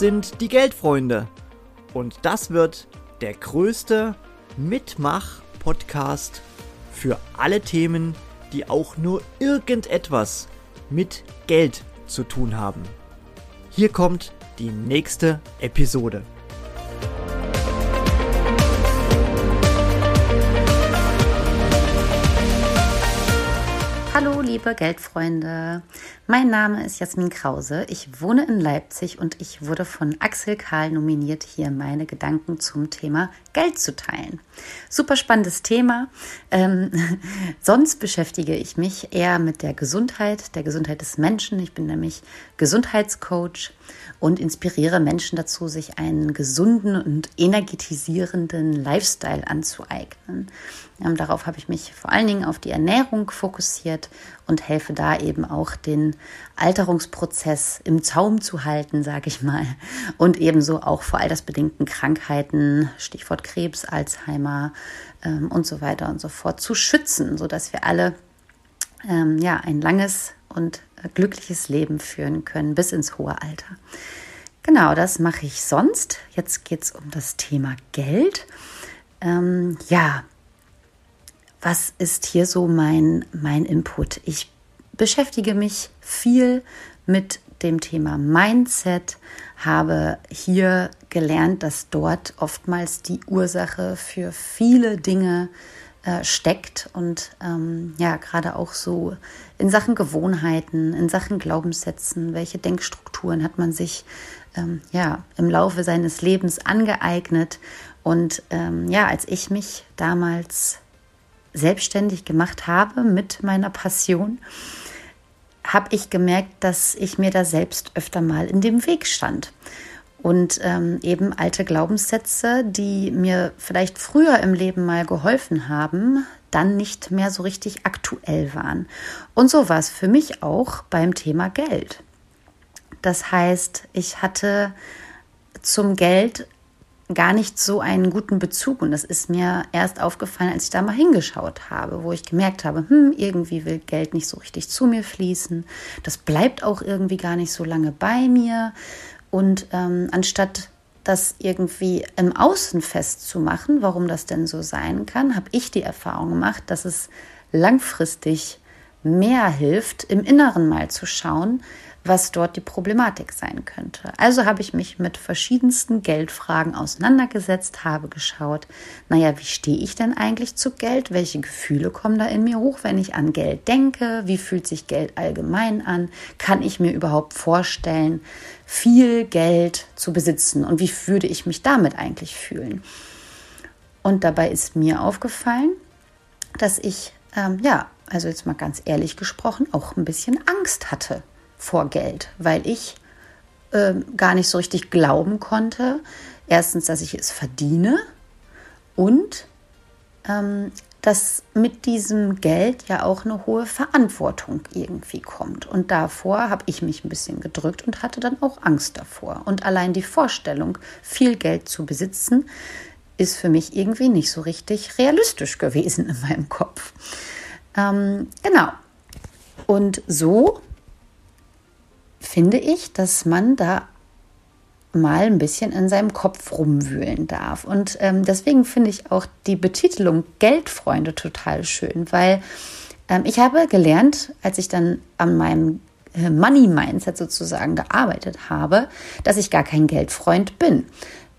sind die Geldfreunde. Und das wird der größte Mitmach-Podcast für alle Themen, die auch nur irgendetwas mit Geld zu tun haben. Hier kommt die nächste Episode. Hallo, liebe Geldfreunde. Mein Name ist Jasmin Krause. Ich wohne in Leipzig und ich wurde von Axel Karl nominiert, hier meine Gedanken zum Thema Geld zu teilen. Super spannendes Thema. Ähm, sonst beschäftige ich mich eher mit der Gesundheit, der Gesundheit des Menschen. Ich bin nämlich Gesundheitscoach und inspiriere Menschen dazu, sich einen gesunden und energetisierenden Lifestyle anzueignen. Ähm, darauf habe ich mich vor allen Dingen auf die Ernährung fokussiert und helfe da eben auch den Alterungsprozess im Zaum zu halten, sage ich mal. Und ebenso auch vor altersbedingten Krankheiten, Stichwort Krebs, Alzheimer ähm, und so weiter und so fort, zu schützen, sodass wir alle ähm, ja, ein langes und glückliches Leben führen können bis ins hohe Alter. Genau, das mache ich sonst. Jetzt geht es um das Thema Geld. Ähm, ja, was ist hier so mein, mein Input? Ich beschäftige mich viel mit dem Thema Mindset, habe hier gelernt, dass dort oftmals die Ursache für viele Dinge äh, steckt und ähm, ja, gerade auch so in Sachen Gewohnheiten, in Sachen Glaubenssätzen, welche Denkstrukturen hat man sich ähm, ja im Laufe seines Lebens angeeignet und ähm, ja, als ich mich damals selbstständig gemacht habe mit meiner Passion, habe ich gemerkt, dass ich mir da selbst öfter mal in dem Weg stand. Und ähm, eben alte Glaubenssätze, die mir vielleicht früher im Leben mal geholfen haben, dann nicht mehr so richtig aktuell waren. Und so war es für mich auch beim Thema Geld. Das heißt, ich hatte zum Geld gar nicht so einen guten Bezug. Und das ist mir erst aufgefallen, als ich da mal hingeschaut habe, wo ich gemerkt habe, hm, irgendwie will Geld nicht so richtig zu mir fließen. Das bleibt auch irgendwie gar nicht so lange bei mir. Und ähm, anstatt das irgendwie im Außen festzumachen, warum das denn so sein kann, habe ich die Erfahrung gemacht, dass es langfristig mehr hilft, im Inneren mal zu schauen, was dort die Problematik sein könnte. Also habe ich mich mit verschiedensten Geldfragen auseinandergesetzt, habe geschaut, naja, wie stehe ich denn eigentlich zu Geld? Welche Gefühle kommen da in mir hoch, wenn ich an Geld denke? Wie fühlt sich Geld allgemein an? Kann ich mir überhaupt vorstellen, viel Geld zu besitzen? Und wie würde ich mich damit eigentlich fühlen? Und dabei ist mir aufgefallen, dass ich, ähm, ja, also jetzt mal ganz ehrlich gesprochen, auch ein bisschen Angst hatte vor Geld, weil ich äh, gar nicht so richtig glauben konnte, erstens, dass ich es verdiene und ähm, dass mit diesem Geld ja auch eine hohe Verantwortung irgendwie kommt. Und davor habe ich mich ein bisschen gedrückt und hatte dann auch Angst davor. Und allein die Vorstellung, viel Geld zu besitzen, ist für mich irgendwie nicht so richtig realistisch gewesen in meinem Kopf. Ähm, genau. Und so finde ich, dass man da mal ein bisschen in seinem Kopf rumwühlen darf. Und ähm, deswegen finde ich auch die Betitelung Geldfreunde total schön, weil ähm, ich habe gelernt, als ich dann an meinem äh, Money Mindset sozusagen gearbeitet habe, dass ich gar kein Geldfreund bin.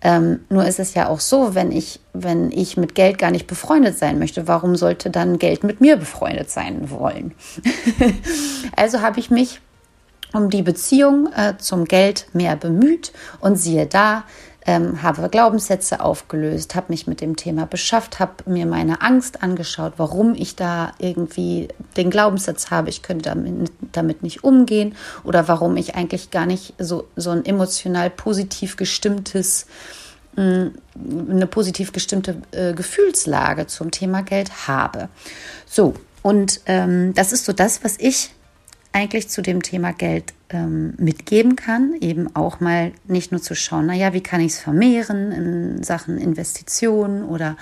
Ähm, nur ist es ja auch so, wenn ich, wenn ich mit Geld gar nicht befreundet sein möchte, warum sollte dann Geld mit mir befreundet sein wollen? also habe ich mich um die Beziehung äh, zum Geld mehr bemüht und siehe da, ähm, habe Glaubenssätze aufgelöst, habe mich mit dem Thema beschafft, habe mir meine Angst angeschaut, warum ich da irgendwie den Glaubenssatz habe, ich könnte damit, damit nicht umgehen oder warum ich eigentlich gar nicht so, so ein emotional positiv gestimmtes, mm, eine positiv gestimmte äh, Gefühlslage zum Thema Geld habe. So, und ähm, das ist so das, was ich eigentlich zu dem Thema Geld ähm, mitgeben kann, eben auch mal nicht nur zu schauen, naja, wie kann ich es vermehren in Sachen Investitionen oder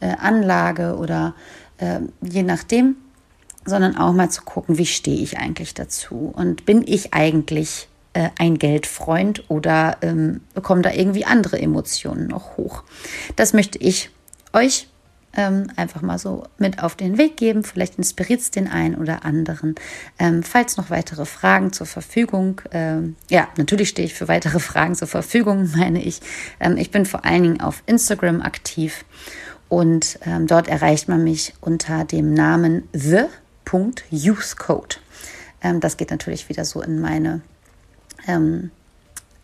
äh, Anlage oder äh, je nachdem, sondern auch mal zu gucken, wie stehe ich eigentlich dazu und bin ich eigentlich äh, ein Geldfreund oder ähm, kommen da irgendwie andere Emotionen noch hoch. Das möchte ich euch ähm, einfach mal so mit auf den Weg geben. Vielleicht inspiriert es den einen oder anderen. Ähm, falls noch weitere Fragen zur Verfügung, ähm, ja, natürlich stehe ich für weitere Fragen zur Verfügung, meine ich. Ähm, ich bin vor allen Dingen auf Instagram aktiv und ähm, dort erreicht man mich unter dem Namen the.usecode. Ähm, das geht natürlich wieder so in meine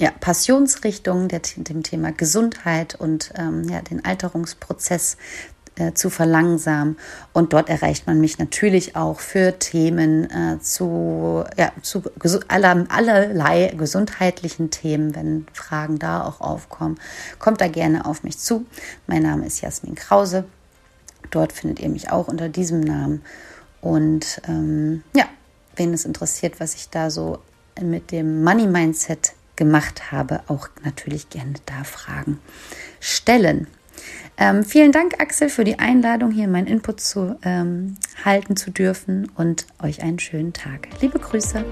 ja, Passionsrichtung, der, dem Thema Gesundheit und ähm, ja, den Alterungsprozess äh, zu verlangsamen. Und dort erreicht man mich natürlich auch für Themen äh, zu, ja, zu aller, allerlei gesundheitlichen Themen, wenn Fragen da auch aufkommen. Kommt da gerne auf mich zu. Mein Name ist Jasmin Krause. Dort findet ihr mich auch unter diesem Namen. Und ähm, ja, wen es interessiert, was ich da so mit dem Money Mindset gemacht habe, auch natürlich gerne da Fragen stellen. Ähm, vielen Dank, Axel, für die Einladung, hier meinen Input zu ähm, halten zu dürfen und euch einen schönen Tag. Liebe Grüße.